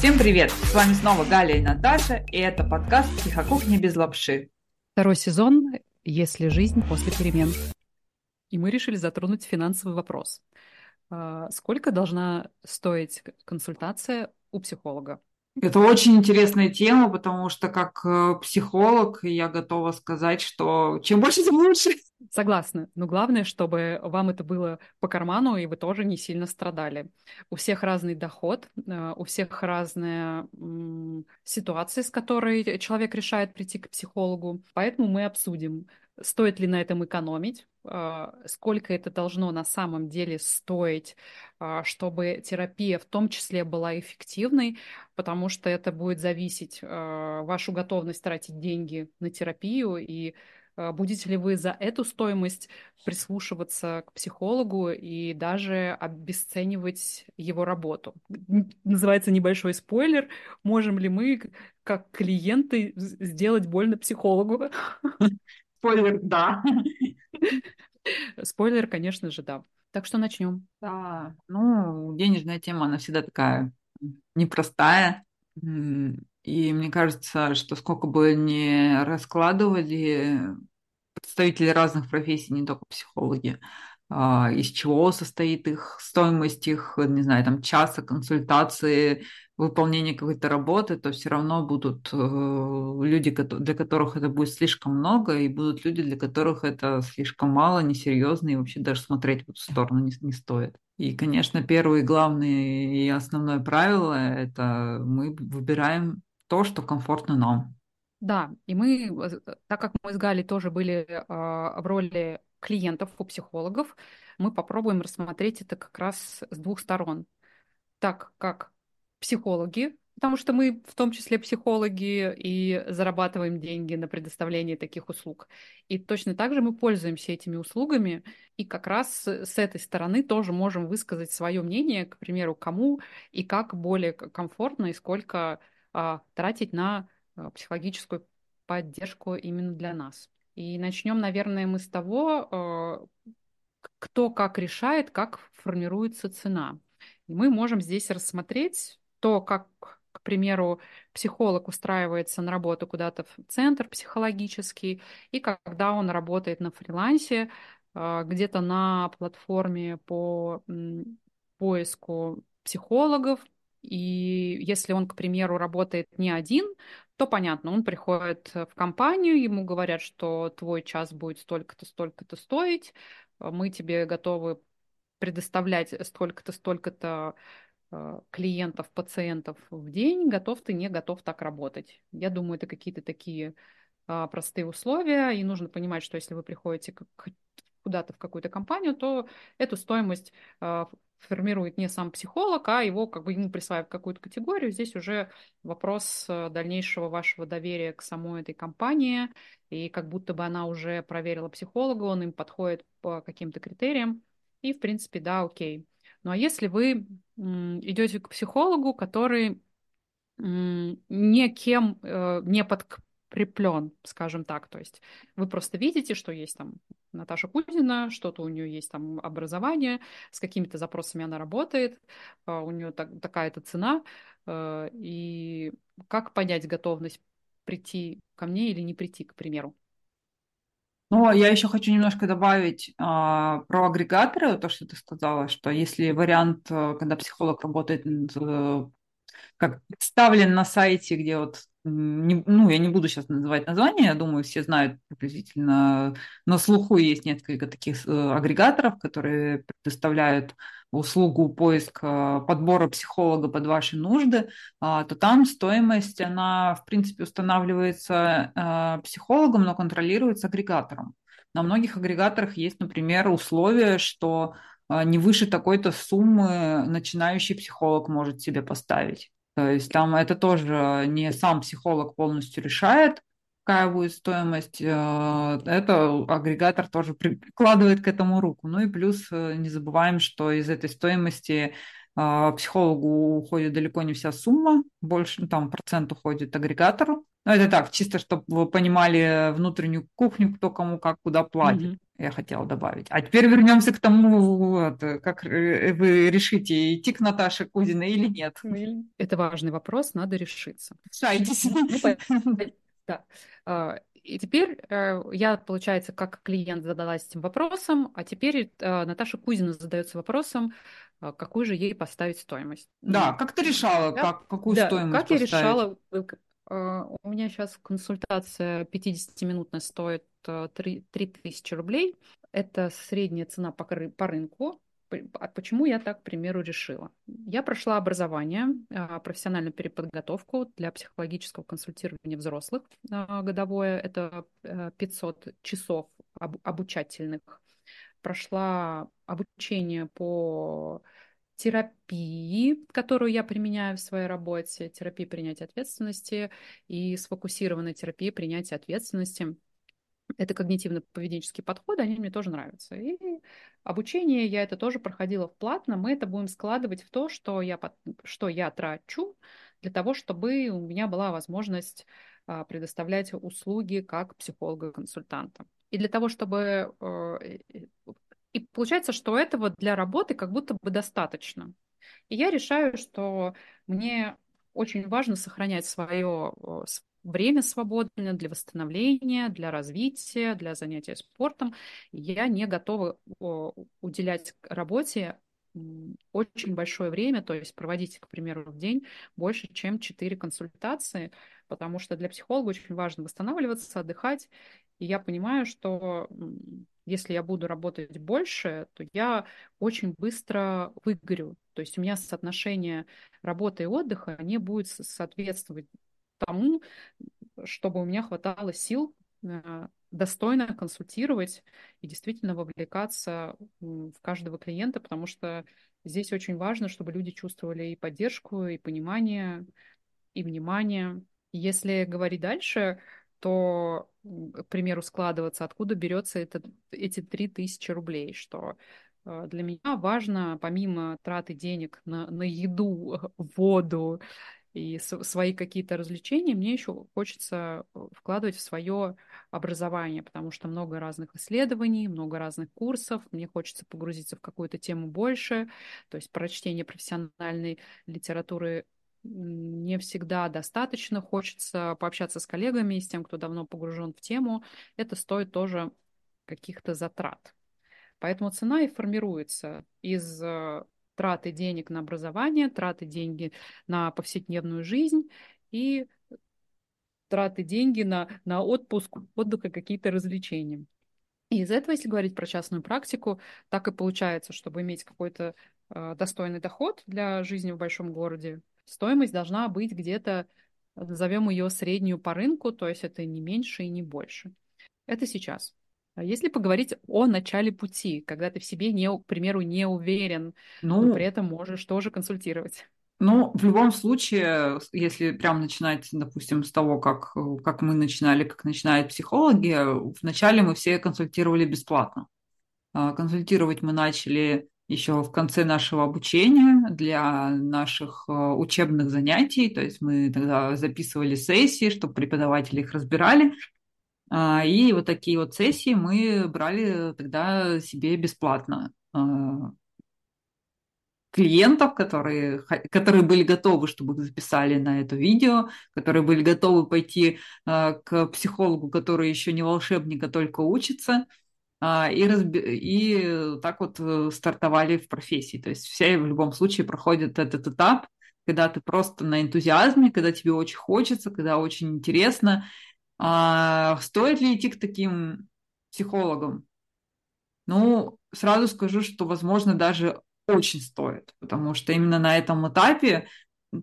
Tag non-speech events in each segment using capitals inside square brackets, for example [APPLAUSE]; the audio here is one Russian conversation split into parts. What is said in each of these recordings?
Всем привет! С вами снова Галя и Наташа, и это подкаст «Психокухня без лапши». Второй сезон «Если жизнь после перемен». И мы решили затронуть финансовый вопрос. А, сколько должна стоить консультация у психолога? Это очень интересная тема, потому что как э, психолог я готова сказать, что чем больше, тем лучше. Согласна. Но главное, чтобы вам это было по карману, и вы тоже не сильно страдали. У всех разный доход, э, у всех разная ситуация, с которой человек решает прийти к психологу. Поэтому мы обсудим, стоит ли на этом экономить, а, сколько это должно на самом деле стоить, а, чтобы терапия в том числе была эффективной, потому что это будет зависеть а, вашу готовность тратить деньги на терапию и будете ли вы за эту стоимость прислушиваться к психологу и даже обесценивать его работу. Называется небольшой спойлер. Можем ли мы, как клиенты, сделать больно психологу? [LAUGHS] Спойлер, да. Спойлер, конечно же, да. Так что начнем. Да, ну, денежная тема, она всегда такая непростая. И мне кажется, что сколько бы ни раскладывали представители разных профессий, не только психологи, а, из чего состоит их стоимость их, не знаю, там часа консультации, выполнения какой-то работы, то все равно будут э, люди, для которых это будет слишком много, и будут люди, для которых это слишком мало, несерьезно, и вообще даже смотреть в эту сторону не, не стоит. И, конечно, первое, главное и основное правило – это мы выбираем то, что комфортно нам. Да, и мы, э, так как мы с Галей тоже были э, в роли клиентов у психологов, мы попробуем рассмотреть это как раз с двух сторон. Так как психологи, потому что мы в том числе психологи и зарабатываем деньги на предоставление таких услуг. И точно так же мы пользуемся этими услугами, и как раз с этой стороны тоже можем высказать свое мнение, к примеру, кому и как более комфортно и сколько а, тратить на а, психологическую поддержку именно для нас. И начнем, наверное, мы с того, а, кто как решает, как формируется цена. И мы можем здесь рассмотреть то, как, к примеру, психолог устраивается на работу куда-то в центр психологический, и когда он работает на фрилансе, а, где-то на платформе по поиску психологов, и если он, к примеру, работает не один, то понятно, он приходит в компанию, ему говорят, что твой час будет столько-то, столько-то стоить, мы тебе готовы предоставлять столько-то, столько-то клиентов, пациентов в день, готов ты, не готов так работать. Я думаю, это какие-то такие а, простые условия, и нужно понимать, что если вы приходите куда-то в какую-то компанию, то эту стоимость а, формирует не сам психолог, а его как бы ему присваивают какую-то категорию. Здесь уже вопрос э, дальнейшего вашего доверия к самой этой компании, и как будто бы она уже проверила психолога, он им подходит по каким-то критериям, и в принципе, да, окей. Ну а если вы идете к психологу, который никем э, не подкреплен, скажем так, то есть вы просто видите, что есть там Наташа Кузина, что-то у нее есть там образование, с какими-то запросами она работает, а, у нее так, такая-то цена, э, и как понять готовность прийти ко мне или не прийти, к примеру? Но я еще хочу немножко добавить а, про агрегаторы, то, что ты сказала, что если вариант, э, когда психолог работает, э, как представлен на сайте, где вот, не, ну, я не буду сейчас называть название, я думаю, все знают приблизительно, на слуху есть несколько таких э, агрегаторов, которые предоставляют услугу поиска подбора психолога под ваши нужды, а, то там стоимость, она, в принципе, устанавливается а, психологом, но контролируется агрегатором. На многих агрегаторах есть, например, условие, что а, не выше такой-то суммы начинающий психолог может себе поставить. То есть там это тоже не сам психолог полностью решает, какая будет стоимость, э, это агрегатор тоже прикладывает к этому руку. Ну и плюс э, не забываем, что из этой стоимости э, психологу уходит далеко не вся сумма, больше, ну, там процент уходит агрегатору. Но это так, чисто чтобы вы понимали внутреннюю кухню, кто кому как куда платит. Mm-hmm. я хотела добавить. А теперь вернемся к тому, вот, как вы решите, идти к Наташе Кузиной или нет. Это важный вопрос, надо решиться. Решайтесь. Да. А, и теперь э, я, получается, как клиент задалась этим вопросом, а теперь э, Наташа Кузина задается вопросом, э, какую же ей поставить стоимость. Да, как ты решала, да? как, какую да, стоимость как поставить? я решала, у меня сейчас консультация 50-минутная стоит 3, 3 тысячи рублей. Это средняя цена по, по рынку. А почему я так, к примеру, решила? Я прошла образование, а, профессиональную переподготовку для психологического консультирования взрослых а, годовое. Это 500 э, часов обучательных. Прошла обучение по терапии, которую я применяю в своей работе, терапии принятия ответственности и сфокусированной терапии принятия ответственности – это когнитивно-поведенческие подходы, они мне тоже нравятся. И обучение я это тоже проходила в платно. Мы это будем складывать в то, что я, что я трачу для того, чтобы у меня была возможность а, предоставлять услуги как психолога-консультанта. И для того, чтобы... Э, и получается, что этого для работы как будто бы достаточно. И я решаю, что мне очень важно сохранять свое, время свободное для восстановления, для развития, для занятия спортом. Я не готова уделять работе очень большое время, то есть проводить, к примеру, в день больше, чем 4 консультации, потому что для психолога очень важно восстанавливаться, отдыхать. И я понимаю, что если я буду работать больше, то я очень быстро выгорю. То есть у меня соотношение работы и отдыха не будет соответствовать тому, чтобы у меня хватало сил э, достойно консультировать и действительно вовлекаться в каждого клиента, потому что здесь очень важно, чтобы люди чувствовали и поддержку, и понимание, и внимание. Если говорить дальше, то, к примеру, складываться, откуда берется это, эти 3000 рублей, что э, для меня важно, помимо траты денег на, на еду, [LAUGHS] воду и свои какие-то развлечения, мне еще хочется э, вкладывать в свое образование, потому что много разных исследований, много разных курсов, мне хочется погрузиться в какую-то тему больше, то есть прочтение профессиональной литературы не всегда достаточно, хочется пообщаться с коллегами, с тем, кто давно погружен в тему, это стоит тоже каких-то затрат. Поэтому цена и формируется из э, траты денег на образование, траты деньги на повседневную жизнь и траты деньги на, на отпуск, отдых и какие-то развлечения. И из этого, если говорить про частную практику, так и получается, чтобы иметь какой-то э, достойный доход для жизни в большом городе, стоимость должна быть где-то, назовем ее среднюю по рынку, то есть это не меньше и не больше. Это сейчас. А если поговорить о начале пути, когда ты в себе, не, к примеру, не уверен, ну, но при этом можешь тоже консультировать? Ну, в любом случае, если прям начинать, допустим, с того, как, как мы начинали, как начинают психологи, вначале мы все консультировали бесплатно. А, консультировать мы начали еще в конце нашего обучения для наших а, учебных занятий. То есть мы тогда записывали сессии, чтобы преподаватели их разбирали. А, и вот такие вот сессии мы брали тогда себе бесплатно а, клиентов, которые, которые были готовы, чтобы их записали на это видео, которые были готовы пойти а, к психологу, который еще не волшебник, а только учится, и, разби... и так вот э, стартовали в профессии. То есть все в любом случае проходят этот этап, когда ты просто на энтузиазме, когда тебе очень хочется, когда очень интересно, а стоит ли идти к таким психологам? Ну, сразу скажу, что, возможно, даже очень стоит, потому что именно на этом этапе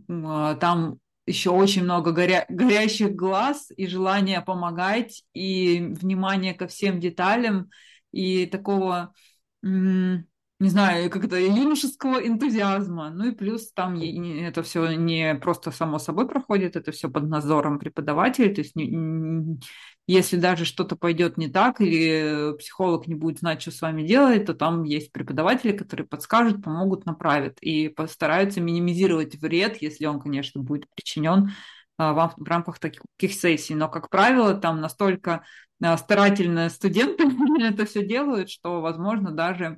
а, там еще очень много горя... горящих глаз и желания помогать, и внимание ко всем деталям, и такого не знаю, как это, юношеского энтузиазма. Ну и плюс там это все не просто само собой проходит, это все под надзором преподавателей. То есть если даже что-то пойдет не так, или психолог не будет знать, что с вами делать, то там есть преподаватели, которые подскажут, помогут, направят и постараются минимизировать вред, если он, конечно, будет причинен а, в рамках таких сессий. Но, как правило, там настолько старательно студенты [LAUGHS] это все делают, что, возможно, даже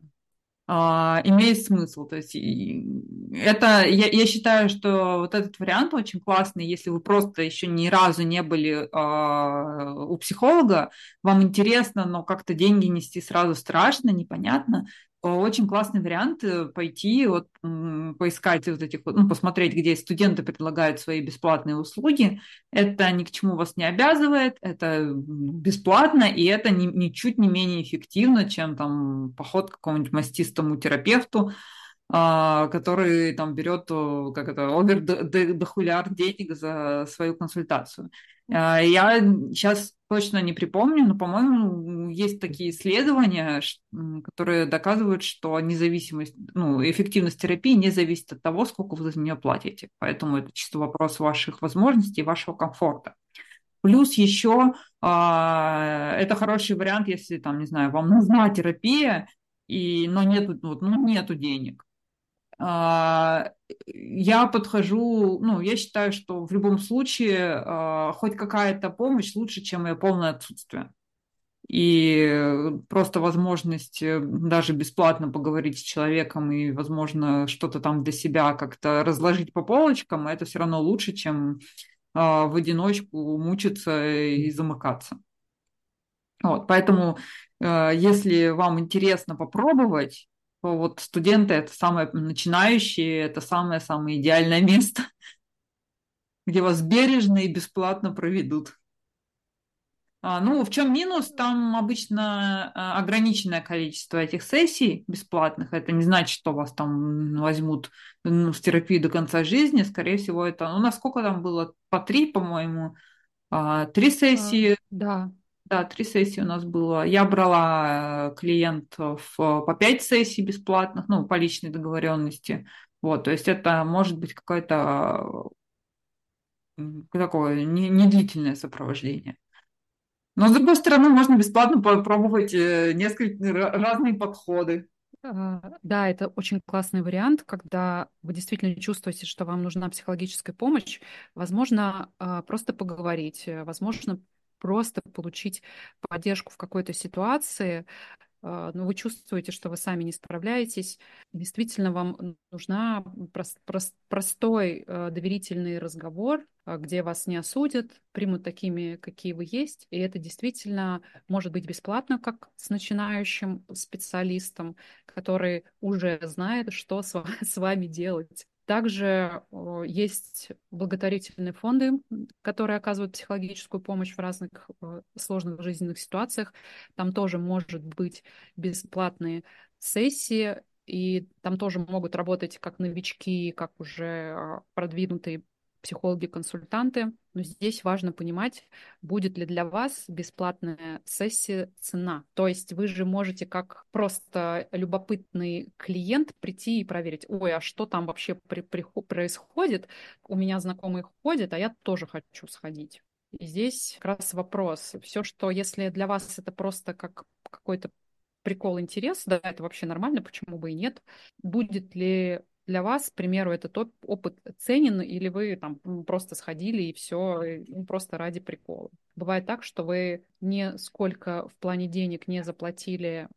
а, имеет смысл. То есть это, я, я считаю, что вот этот вариант очень классный, если вы просто еще ни разу не были э, у психолога, вам интересно, но как-то деньги нести сразу страшно, непонятно, очень классный вариант э, пойти, вот, поискать вот этих, ну, посмотреть, где студенты предлагают свои бесплатные услуги. Это ни к чему вас не обязывает, это бесплатно, и это ни, ничуть не менее эффективно, чем там поход к какому-нибудь мастистому терапевту, а, который там берет, как это, овер-дохуляр денег за свою консультацию. А, я сейчас точно не припомню, но, по-моему, есть такие исследования, которые доказывают, что независимость, ну, эффективность терапии не зависит от того, сколько вы за нее платите. Поэтому это чисто вопрос ваших возможностей и вашего комфорта. Плюс еще а, это хороший вариант, если там, не знаю, вам нужна терапия, и, но нету, ну, нету денег. А, я подхожу, ну, я считаю, что в любом случае а, хоть какая-то помощь лучше, чем ее полное отсутствие. И просто возможность э, даже бесплатно поговорить с человеком и, возможно, что-то там для себя как-то разложить по полочкам, это все равно лучше, чем а, в одиночку мучиться и замыкаться. Вот, поэтому, э, если вам интересно попробовать, вот студенты это самое начинающие, это самое-самое идеальное место, [LAUGHS] где вас бережно и бесплатно проведут. А, ну, в чем минус? Там обычно а, ограниченное количество этих сессий бесплатных. Это не значит, что вас там возьмут ну, в терапию до конца жизни. Скорее всего, это... Ну, насколько там было? По три, по-моему. А, три сессии. Да. Да, три сессии у нас было. Я брала э, клиентов э, по пять сессий бесплатных, ну, по личной договоренности. Вот, то есть это может быть какое-то такое недлительное сопровождение. Но, с другой стороны, можно бесплатно попробовать э, несколько разные подходы. А, да, это очень классный вариант, когда вы действительно чувствуете, что вам нужна психологическая помощь. Возможно, а, просто поговорить, возможно, просто получить поддержку в какой-то ситуации, а, но вы чувствуете, что вы сами не справляетесь, действительно вам нужна простой а, доверительный разговор, а, где вас не осудят, примут такими, какие вы есть, и это действительно может быть бесплатно, как с начинающим специалистом, который уже знает, что с [LAUGHS] вами делать. Также есть благотворительные фонды, которые оказывают психологическую помощь в разных сложных жизненных ситуациях. Там тоже может быть бесплатные сессии, и там тоже могут работать как новички, как уже а, продвинутые психологи-консультанты. Но здесь важно понимать, будет ли для вас бесплатная сессия цена. То есть вы же можете как просто любопытный клиент прийти и проверить, ой, а что там вообще при, при, происходит? У меня знакомые ходят, а я тоже хочу сходить. И здесь как раз вопрос. Все, что если для вас это просто как какой-то прикол, интерес, да, это вообще нормально, почему бы и нет. Будет ли для вас, к примеру, этот опыт ценен, или вы там просто сходили и все, ну, просто ради прикола. Бывает так, что вы не сколько в плане денег не заплатили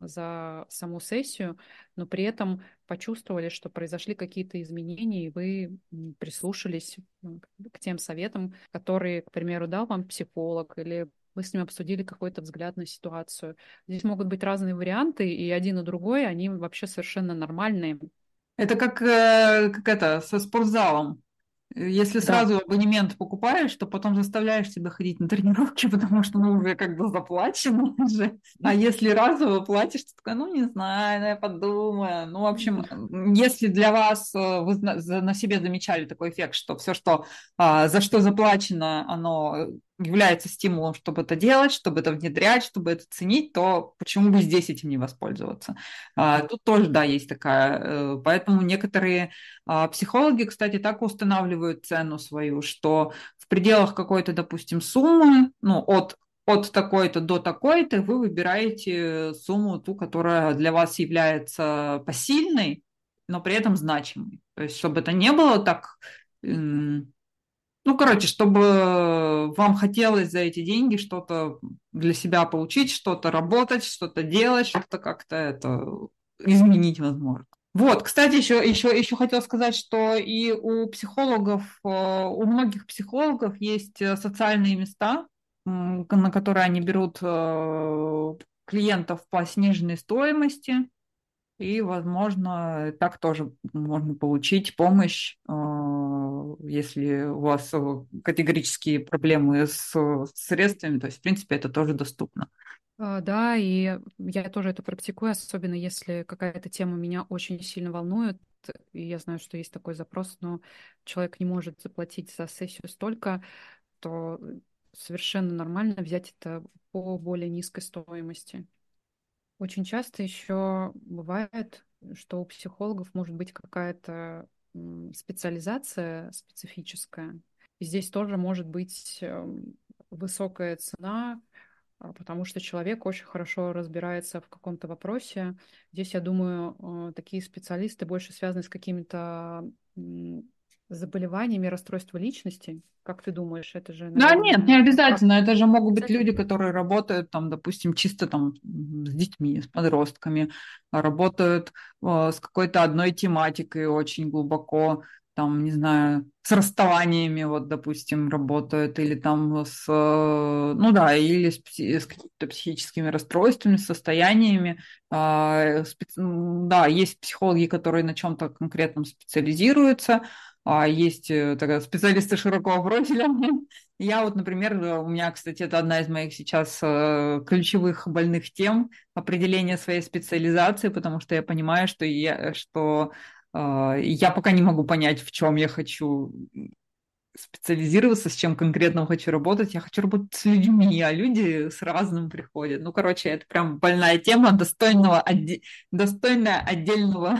за саму сессию, но при этом почувствовали, что произошли какие-то изменения, и вы прислушались к тем советам, которые, к примеру, дал вам психолог, или вы с ним обсудили какой-то взгляд на ситуацию. Здесь могут быть разные варианты, и один и другой, они вообще совершенно нормальные. Это как, э, как это, со спортзалом. Если да. сразу абонемент покупаешь, то потом заставляешь себя ходить на тренировки, [LAUGHS] потому что ну, уже как бы заплачено [LAUGHS] уже. А если разово платишь, то такая, ну не знаю, ну, я подумаю. Ну, в общем, если для вас э, вы на себе замечали такой эффект, что все, что а, за что заплачено, оно является стимулом, чтобы это делать, чтобы это внедрять, чтобы это ценить, то почему бы здесь этим не воспользоваться? А, тут тоже, да, есть такая. Э, поэтому некоторые а, психологи, кстати, так устанавливают цену свою, что в пределах какой-то, допустим, суммы, ну, от от такой-то до такой-то вы выбираете сумму, ту, которая для вас является посильной, но при этом значимой. То есть, чтобы это не было так ну, ну, короче, чтобы вам хотелось за эти деньги что-то для себя получить, что-то работать, что-то делать, что-то как-то это изменить возможно. Вот, кстати, еще, еще, еще хотел сказать, что и у психологов, э, у многих психологов есть э, социальные места, на которые они берут э, клиентов по сниженной стоимости, и, возможно, так тоже можно получить помощь, если у вас категорические проблемы с средствами, то есть, в принципе, это тоже доступно. А, да, и я тоже это практикую, особенно если какая-то тема меня очень сильно волнует. И я знаю, что есть такой запрос, но человек не может заплатить за сессию столько, то совершенно нормально взять это по более низкой стоимости. Очень часто еще бывает, что у психологов может быть какая-то специализация специфическая. И здесь тоже может быть эм, высокая цена, а, потому что человек очень хорошо разбирается в каком-то вопросе. Здесь, я думаю, э, такие специалисты больше связаны с какими-то заболеваниями, расстройства личности. Как ты думаешь, это же... Наверное, да, нет, не обязательно. Это же могут быть люди, которые работают там, допустим, чисто там с детьми, с подростками, работают э, с какой-то одной тематикой очень глубоко там, не знаю, с расставаниями, вот, допустим, работают, или там с, ну да, или с, с какими-то психическими расстройствами, состояниями. А. Да, есть психологи, которые на чем-то конкретном специализируются, есть э, тогда специалисты широкого профиля. [LAUGHS] Я вот, например, у меня, кстати, это одна из моих сейчас э, ключевых больных тем определения своей специализации, потому что я понимаю, что я, что а, я пока не могу понять, в чем я хочу специализироваться, с чем конкретно хочу работать. Я хочу работать с людьми, а люди с разным приходят. Ну, короче, это прям больная тема, достойного, отде... достойная отдельного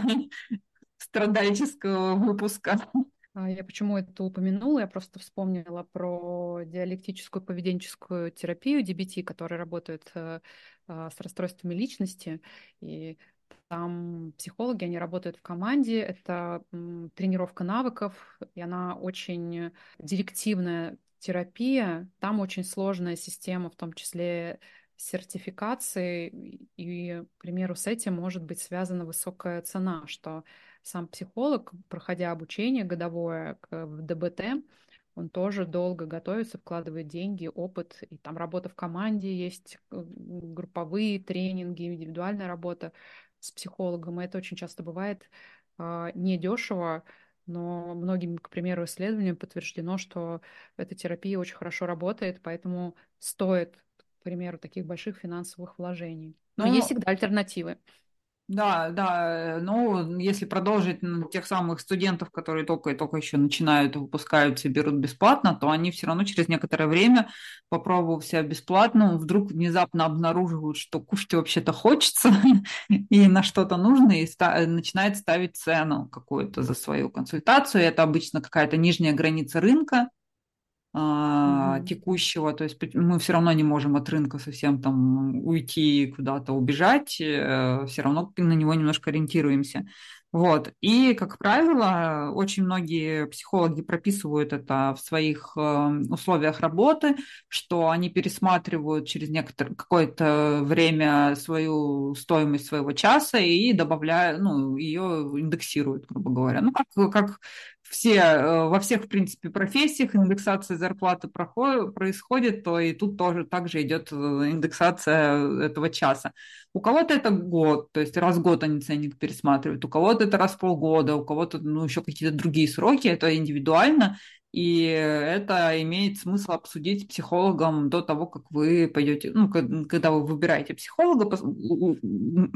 [LAUGHS] страдальческого выпуска. А я почему это упомянула? Я просто вспомнила про диалектическую поведенческую терапию DBT, которая работает э, а, с расстройствами личности. И там психологи, они работают в команде, это тренировка навыков, и она очень директивная терапия. Там очень сложная система, в том числе сертификации, и, к примеру, с этим может быть связана высокая цена, что сам психолог, проходя обучение годовое в ДБТ, он тоже долго готовится, вкладывает деньги, опыт, и там работа в команде есть, э, групповые тренинги, индивидуальная работа с психологом. И это очень часто бывает э, недешево, но многими, к примеру, исследованиям подтверждено, что эта терапия очень хорошо работает, поэтому стоит, к примеру, таких больших финансовых вложений. Но, но есть всегда альтернативы. Да, да, ну, если продолжить тех самых студентов, которые только и только еще начинают, выпускаются и берут бесплатно, то они все равно через некоторое время, попробовав себя бесплатно, вдруг внезапно обнаруживают, что кушать вообще-то хочется [LAUGHS] и на что-то нужно, и ста- начинает ставить цену какую-то за свою консультацию. Это обычно какая-то нижняя граница рынка, mm-hmm. текущего, то есть мы все равно не можем от рынка совсем там уйти куда-то убежать, э, все равно на него немножко ориентируемся. Вот. И, как правило, очень многие психологи прописывают это в своих э, условиях работы, что они пересматривают через некоторое какое-то время свою стоимость своего часа и добавляют, ну, ее индексируют, грубо говоря. Ну, как, как все, э, во всех, в принципе, профессиях индексация зарплаты проходит, происходит, то и тут тоже также идет э, индексация этого часа. У кого-то это год, то есть раз в год они ценник пересматривают, у кого-то это раз в полгода, у кого-то ну, еще какие-то другие сроки, это индивидуально, и это имеет смысл обсудить с психологом до того, как вы пойдете, ну, когда вы выбираете психолога.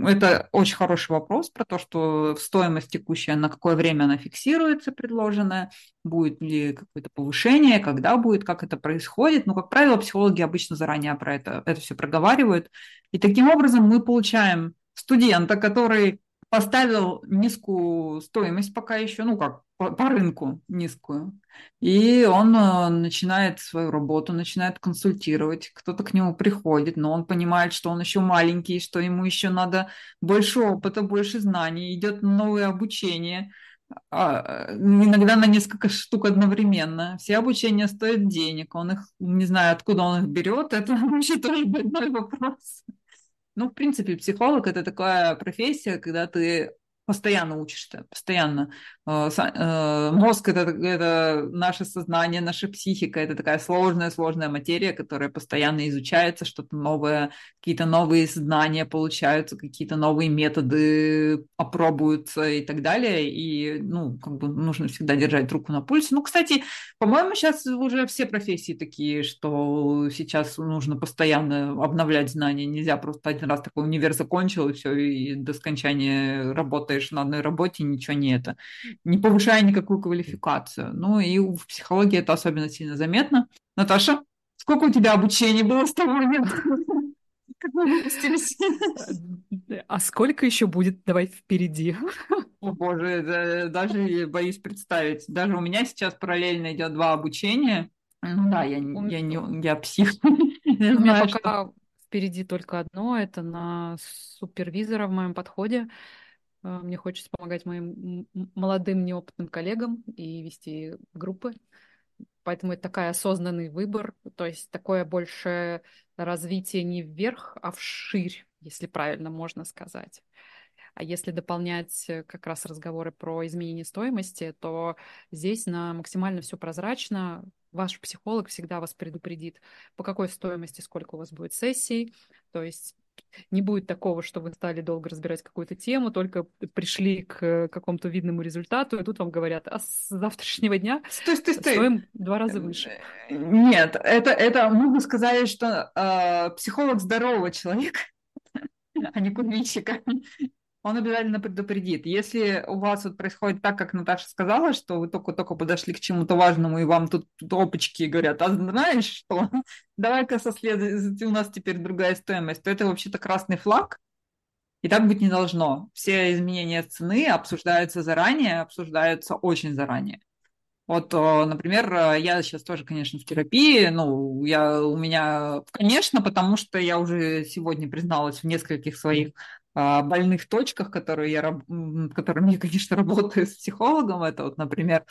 Это очень хороший вопрос про то, что стоимость текущая, на какое время она фиксируется, предложенная, будет ли какое-то повышение, когда будет, как это происходит. Ну, как правило, психологи обычно заранее про это, это все проговаривают. И таким образом мы получаем студента, который поставил низкую стоимость пока еще, ну как, по, по рынку низкую. И он э, начинает свою работу, начинает консультировать, кто-то к нему приходит, но он понимает, что он еще маленький, что ему еще надо больше опыта, больше знаний, идет новое обучение. а, иногда на несколько штук одновременно. Все обучения стоят денег, он их, не знаю, откуда он их берет, это [LAUGHS] вообще тоже больной вопрос. Ну, в принципе, психолог – это такая профессия, когда ты постоянно учишься, постоянно. Э, э, мозг это, это наше сознание, наша психика, это такая сложная, сложная материя, которая постоянно изучается, что-то новое, какие-то новые знания получаются, какие-то новые методы опробуются и так далее. И, ну, как бы нужно всегда держать руку на пульсе. Ну, кстати, по-моему, сейчас уже все профессии такие, что сейчас нужно постоянно обновлять знания. Нельзя просто один раз такой универ закончил, и все, и до скончания работаешь на одной работе, ничего не это не повышая никакую квалификацию. Ну и в психологии это особенно сильно заметно. Наташа, сколько у тебя обучения было с того момента? [LAUGHS] Как мы выпустились? А сколько еще будет? Давай впереди. [LAUGHS] О боже, даже боюсь представить. Даже у меня сейчас параллельно идет два обучения. Ну да, я, я, не, я псих. [LAUGHS] У меня пока впереди только одно, это на супервизора в моем подходе. А, мне хочется помогать моим молодым неопытным коллегам и вести группы. Поэтому это такой осознанный выбор, то есть такое больше развитие не вверх, а вширь, если правильно можно сказать. А если дополнять э, как раз разговоры про изменение стоимости, то здесь на максимально все прозрачно. Ваш психолог всегда вас предупредит, по какой стоимости, сколько у вас будет сессий. То есть не будет такого, что вы стали долго разбирать какую-то тему, только пришли к какому-то видному результату, и тут вам говорят, а с завтрашнего дня стой, стой, стой. стоим два раза выше. Нет, это, это можно сказать, что э, психолог здорового человека, а не курильщика он обязательно предупредит. Если у вас вот происходит так, как Наташа сказала, что вы только-только подошли к чему-то важному, и вам тут, опачки говорят, а знаешь что, [LAUGHS] давай-ка со след... у нас теперь другая стоимость, то это вообще-то красный флаг, и так быть не должно. Все изменения цены обсуждаются заранее, обсуждаются очень заранее. Вот, например, я сейчас тоже, конечно, в терапии. Ну, я у меня, конечно, потому что я уже сегодня призналась в нескольких своих больных точках, которые я, которыми я, [LAUGHS] конечно, работаю с психологом. Это вот, например,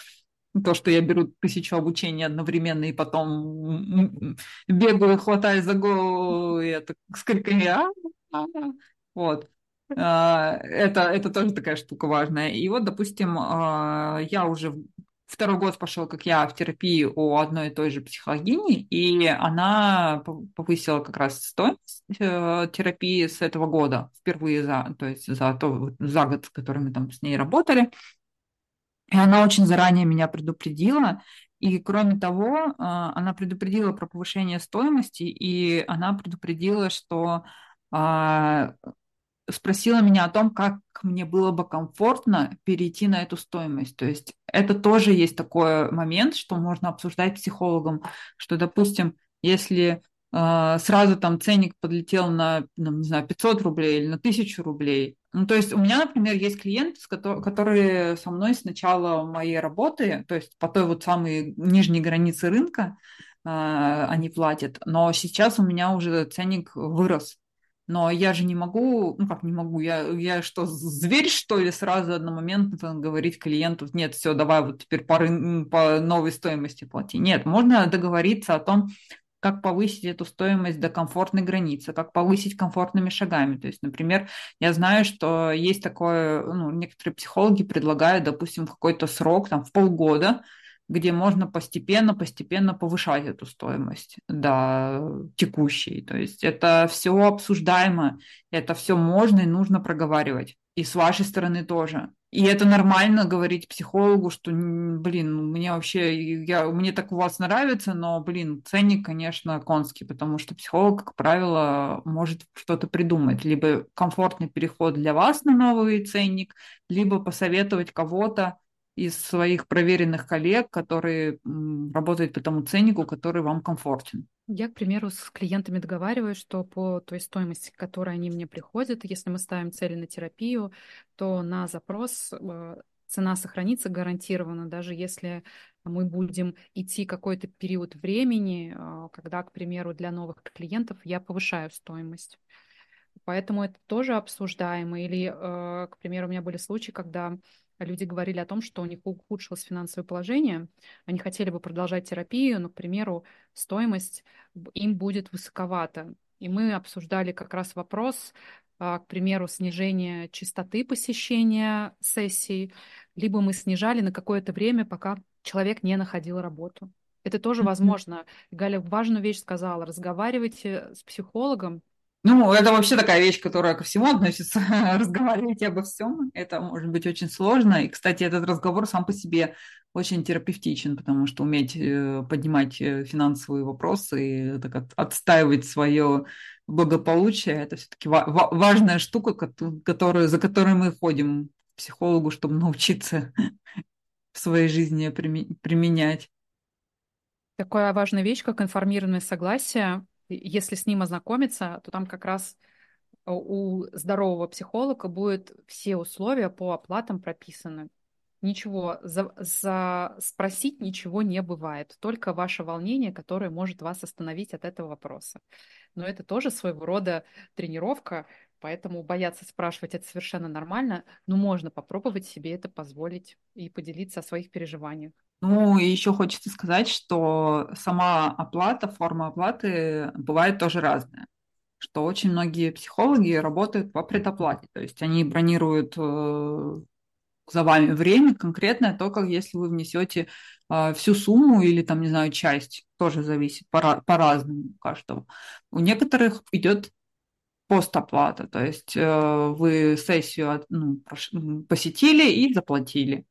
то, что я беру тысячу обучений одновременно и потом бегаю, хватаю за голову, и это с криками а, а, вот. Это, это тоже такая штука важная. И вот, допустим, я уже второй год пошел, как я, в терапии у одной и той же психологини, и она повысила как раз стоимость э, терапии с этого года, впервые за, то есть за, то, за год, с которым мы там с ней работали. И она очень заранее меня предупредила, и кроме того, э, она предупредила про повышение стоимости, и она предупредила, что а, спросила меня о том, как мне было бы комфортно перейти на эту стоимость. То есть это тоже есть такой момент, что можно обсуждать психологом, что, допустим, если э, сразу там ценник подлетел на, ну, не знаю, 500 рублей или на 1000 рублей. Ну, то есть у меня, например, есть клиенты, которые со мной с начала моей работы, то есть по той вот самой нижней границе рынка, э, они платят, но сейчас у меня уже ценник вырос. Но я же не могу, ну как не могу, я, я что, зверь, что ли, сразу одномоментно говорить клиенту, нет, все, давай вот теперь по, по новой стоимости плати. Нет, можно договориться о том, как повысить эту стоимость до комфортной границы, как повысить комфортными шагами. То есть, например, я знаю, что есть такое, ну, некоторые психологи предлагают, допустим, какой-то срок, там, в полгода, где можно постепенно-постепенно повышать эту стоимость до текущей. То есть это все обсуждаемо, это все можно и нужно проговаривать. И с вашей стороны тоже. И это нормально говорить психологу, что, блин, мне вообще, я, мне так у вас нравится, но, блин, ценник, конечно, конский, потому что психолог, как правило, может что-то придумать. Либо комфортный переход для вас на новый ценник, либо посоветовать кого-то, из своих проверенных коллег, которые работают по тому ценнику, который вам комфортен. Я, к примеру, с клиентами договариваюсь, что по той стоимости, к которой они мне приходят, если мы ставим цели на терапию, то на запрос э, цена сохранится гарантированно, даже если мы будем идти какой-то период времени, э, когда, к примеру, для новых клиентов я повышаю стоимость. Поэтому это тоже обсуждаемо. Или, э, к примеру, у меня были случаи, когда люди говорили о том, что у них ухудшилось финансовое положение, они хотели бы продолжать терапию, но, к примеру, стоимость им будет высоковата. И мы обсуждали как раз вопрос, а, к примеру, снижения частоты посещения сессий, либо мы снижали на какое-то время, пока человек не находил работу. Это тоже возможно. Галя важную вещь сказала. Разговаривайте с психологом, ну, это вообще такая вещь, которая ко всему относится. [LAUGHS] Разговаривать обо всем. Это может быть очень сложно. И, кстати, этот разговор сам по себе очень терапевтичен, потому что уметь э, поднимать э, финансовые вопросы и так отстаивать свое благополучие, это все-таки важная штука, которую, за которой мы ходим к психологу, чтобы научиться [LAUGHS] в своей жизни применять. Такая важная вещь, как информированное согласие, если с ним ознакомиться, то там как раз э, у здорового психолога будут все условия по оплатам прописаны. Ничего, за, за спросить ничего не бывает, только ваше волнение, которое может вас остановить от этого вопроса. Но это тоже своего рода тренировка, поэтому бояться спрашивать это совершенно нормально, но можно попробовать себе это позволить и поделиться о своих переживаниях. Ну, и еще хочется сказать, что сама оплата, форма оплаты бывает тоже разная. Что очень многие психологи работают по предоплате. То есть они бронируют э, за вами время конкретное, только если вы внесете э, всю сумму или там, не знаю, часть, тоже зависит по- по-разному у каждого. У некоторых идет постоплата, то есть э, вы сессию ну, посетили и заплатили.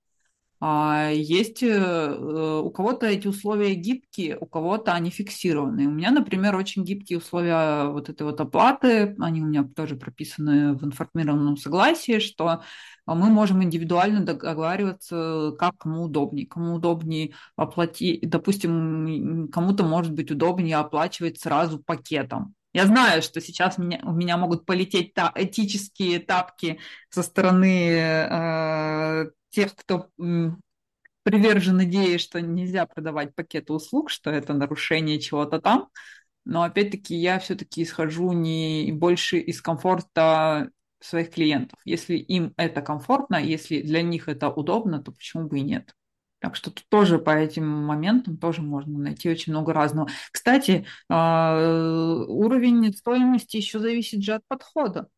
А есть э, у кого-то эти условия гибкие, у кого-то они фиксированные. У меня, например, очень гибкие условия вот этой вот оплаты, они у меня тоже прописаны в информированном согласии, что мы можем индивидуально договариваться, как кому удобнее. Кому удобнее оплатить, допустим, кому-то может быть удобнее оплачивать сразу пакетом. Я знаю, что сейчас меня, у меня могут полететь та, этические тапки со стороны э, тех, кто привержен идее, что нельзя продавать пакеты услуг, что это нарушение чего-то там. Но опять-таки я все-таки исхожу не больше из комфорта своих клиентов. Если им это комфортно, если для них это удобно, то почему бы и нет? Так что тут тоже по этим моментам тоже можно найти очень много разного. Кстати, а, уровень стоимости еще зависит же от подхода,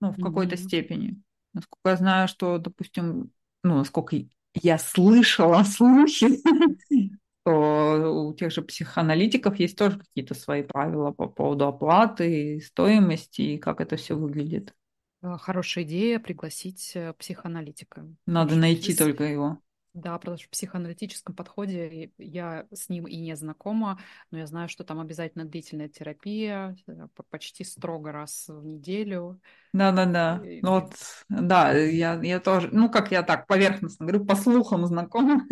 ну, в какой-то mm-hmm. степени. Насколько я знаю, что, допустим, ну, насколько я слышала [LAUGHS] слухи, что у тех же психоаналитиков есть тоже какие-то свои правила по поводу оплаты, стоимости и как это все выглядит. Э, хорошая идея пригласить э, психоаналитика. Надо найти только его. Да, потому что в психоаналитическом подходе я с ним и не знакома, но я знаю, что там обязательно длительная терапия, э, почти строго раз в неделю. Да, да, да. И... Ну вот, да, я, я тоже, ну как я так поверхностно говорю, по слухам знакома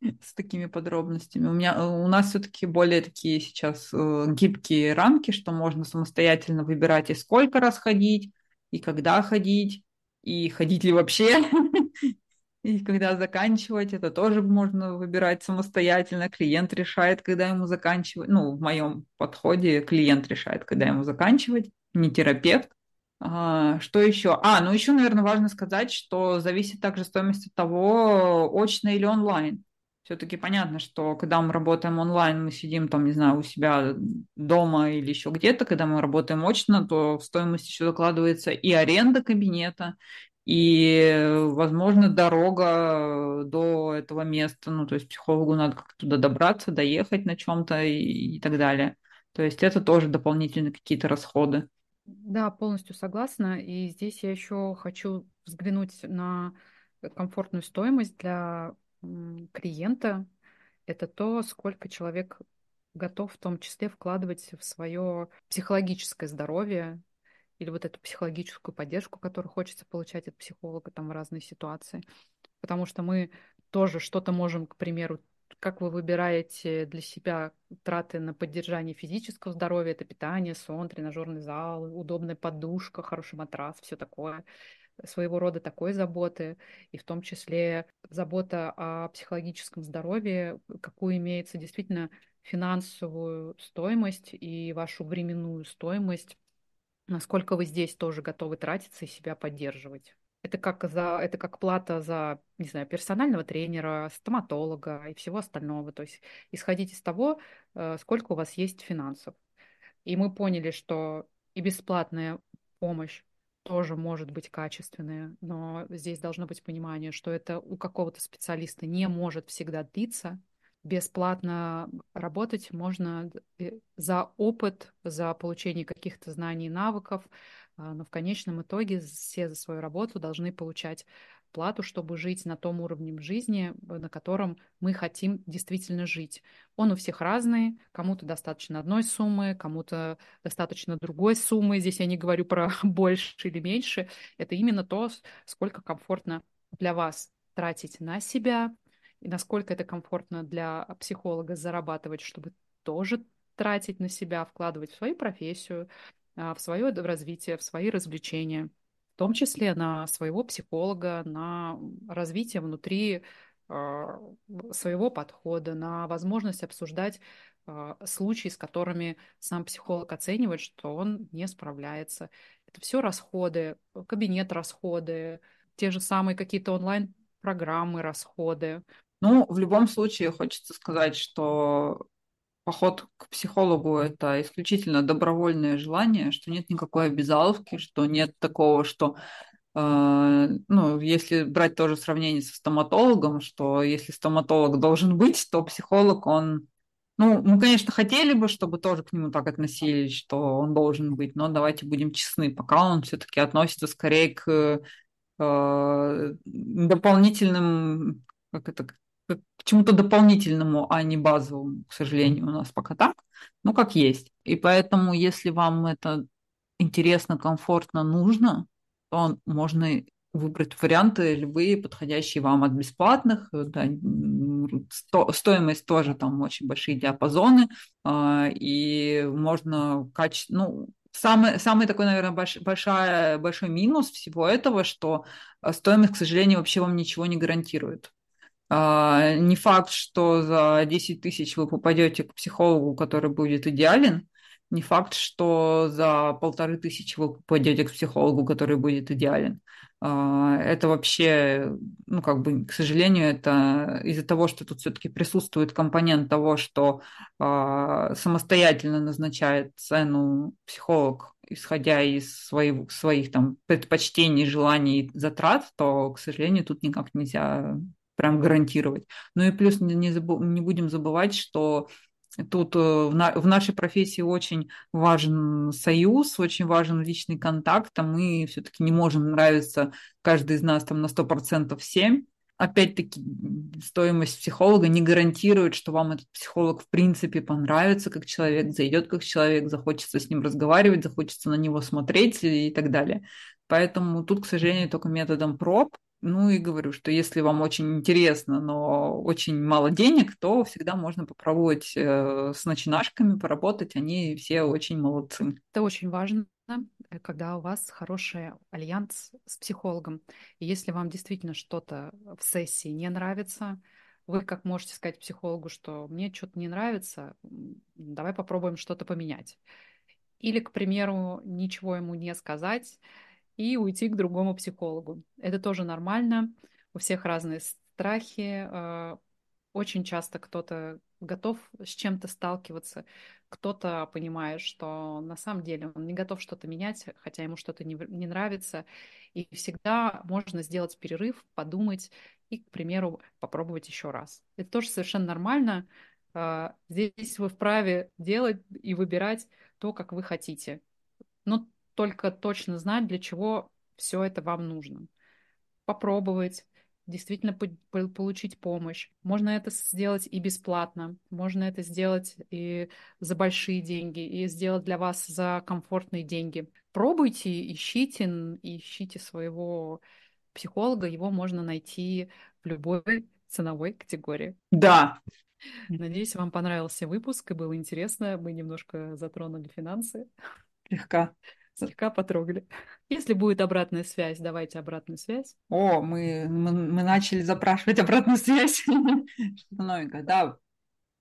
[LAUGHS] с такими подробностями. У меня, у нас все-таки более такие сейчас э, гибкие рамки, что можно самостоятельно выбирать и сколько раз ходить, и когда ходить, и ходить ли вообще. [LAUGHS] И когда заканчивать, это тоже можно выбирать самостоятельно. Клиент решает, когда ему заканчивать. Ну, в моем подходе клиент решает, когда ему заканчивать, не терапевт. А, что еще? А, ну еще, наверное, важно сказать, что зависит также стоимость от того, очно или онлайн. Все-таки понятно, что когда мы работаем онлайн, мы сидим там, не знаю, у себя дома или еще где-то. Когда мы работаем очно, то в стоимость еще закладывается и аренда кабинета, и, возможно, дорога до этого места, ну, то есть психологу надо как-то туда добраться, доехать на чем-то и, и так далее. То есть это тоже дополнительные какие-то расходы. Да, полностью согласна. И здесь я еще хочу взглянуть на комфортную стоимость для клиента. Это то, сколько человек готов в том числе вкладывать в свое психологическое здоровье, или вот эту психологическую поддержку, которую хочется получать от психолога там в разные ситуации. Потому что мы тоже что-то можем, к примеру, как вы выбираете для себя траты на поддержание физического здоровья, это питание, сон, тренажерный зал, удобная подушка, хороший матрас, все такое, своего рода такой заботы, и в том числе забота о психологическом здоровье, какую имеется действительно финансовую стоимость и вашу временную стоимость насколько вы здесь тоже готовы тратиться и себя поддерживать. Это как за, это как плата за, не знаю, персонального тренера, стоматолога и всего остального. То есть исходить из того, э, сколько у вас есть финансов. И мы поняли, что и бесплатная помощь тоже может быть качественная, но здесь должно быть понимание, что это у какого-то специалиста не может всегда длиться. Бесплатно работать можно э, за опыт, за получение каких-то знаний и навыков, а, но в конечном итоге все за свою работу должны получать плату, чтобы жить на том уровне жизни, э, на котором мы хотим действительно жить. Он у всех разный, кому-то достаточно одной суммы, кому-то достаточно другой суммы. Здесь я не говорю про [LAUGHS] больше или меньше. Это именно то, сколько комфортно для вас тратить на себя, и насколько это комфортно для психолога зарабатывать, чтобы тоже тратить на себя, вкладывать в свою профессию, а, в свое развитие, в свои развлечения, в том числе на своего психолога, на развитие внутри а, своего подхода, на возможность обсуждать а, случаи, с которыми сам психолог оценивает, что он не справляется. Это все расходы, кабинет расходы, те же самые какие-то онлайн-программы расходы. Ну, в любом случае хочется сказать, что поход к психологу – это исключительно добровольное желание, что нет никакой обязаловки, что нет такого, что э, ну, если брать тоже сравнение со стоматологом, что если стоматолог должен быть, то психолог, он ну, мы, конечно, хотели бы, чтобы тоже к нему так относились, что он должен быть, но давайте будем честны, пока он все-таки относится скорее к э, дополнительным, как это, к чему-то дополнительному, а не базовому, к сожалению, у нас пока так, ну, как есть. И поэтому, если вам это интересно, комфортно, нужно, то можно выбрать варианты любые, подходящие вам от бесплатных. Да, сто, стоимость тоже там очень большие диапазоны, э, и можно качество, ну, Самый, самый такой, наверное, больш, большая, большой минус всего этого, что стоимость, к сожалению, вообще вам ничего не гарантирует. А, не факт, что за 10 тысяч вы попадете к психологу, который будет идеален. Не факт, что за полторы тысячи вы попадете к психологу, который будет идеален. А, это вообще, ну, как бы, к сожалению, это из-за того, что тут все-таки присутствует компонент того, что а, самостоятельно назначает цену психолог, исходя из своих, своих там предпочтений, желаний, затрат, то, к сожалению, тут никак нельзя прям гарантировать. Ну и плюс не, не, забу, не будем забывать, что тут э, в, на, в нашей профессии очень важен союз, очень важен личный контакт, а мы все-таки не можем нравиться каждый из нас там на 100% всем. Опять-таки, стоимость психолога не гарантирует, что вам этот психолог в принципе понравится как человек, зайдет как человек, захочется с ним разговаривать, захочется на него смотреть и так далее. Поэтому тут, к сожалению, только методом проб ну и говорю, что если вам очень интересно, но очень мало денег, то всегда можно попробовать э, с начинашками поработать. Они все очень молодцы. Это очень важно, э, когда у вас хороший альянс с психологом. И если вам действительно что-то в сессии не нравится, вы как можете сказать психологу, что мне что-то не нравится, давай попробуем что-то поменять. Или, к примеру, ничего ему не сказать, и уйти к другому психологу. Это тоже нормально. У всех разные страхи. А, очень часто кто-то готов с чем-то сталкиваться, кто-то понимает, что на самом деле он не готов что-то менять, хотя ему что-то не, не нравится. И всегда можно сделать перерыв, подумать и, к примеру, попробовать еще раз. Это тоже совершенно нормально. А, здесь вы вправе делать и выбирать то, как вы хотите. Но только точно знать, для чего все это вам нужно. Попробовать, действительно по получить помощь. Можно это сделать и бесплатно, можно это сделать и за большие деньги, и сделать для вас за комфортные деньги. Пробуйте, ищите, ищите своего психолога, его можно найти в любой ценовой категории. Да. Надеюсь, вам понравился выпуск и было интересно. Мы немножко затронули финансы. Слегка слегка потрогали. Если будет обратная связь, давайте обратную связь. О, мы, мы, мы начали запрашивать обратную связь. [LAUGHS] Что-то новенькое. Да,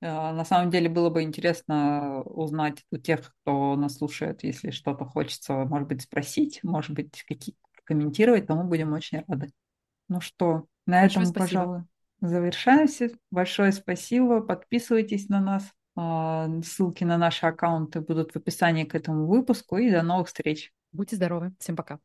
э, на самом деле было бы интересно узнать у тех, кто нас слушает, если что-то хочется, может быть, спросить, может быть, какие комментировать, то мы будем очень рады. Ну что, на Большое этом, спасибо. пожалуй, завершаемся. Большое спасибо. Подписывайтесь на нас. А, ссылки на наши аккаунты будут в описании к этому выпуску. И до новых встреч. Будьте здоровы. Всем пока.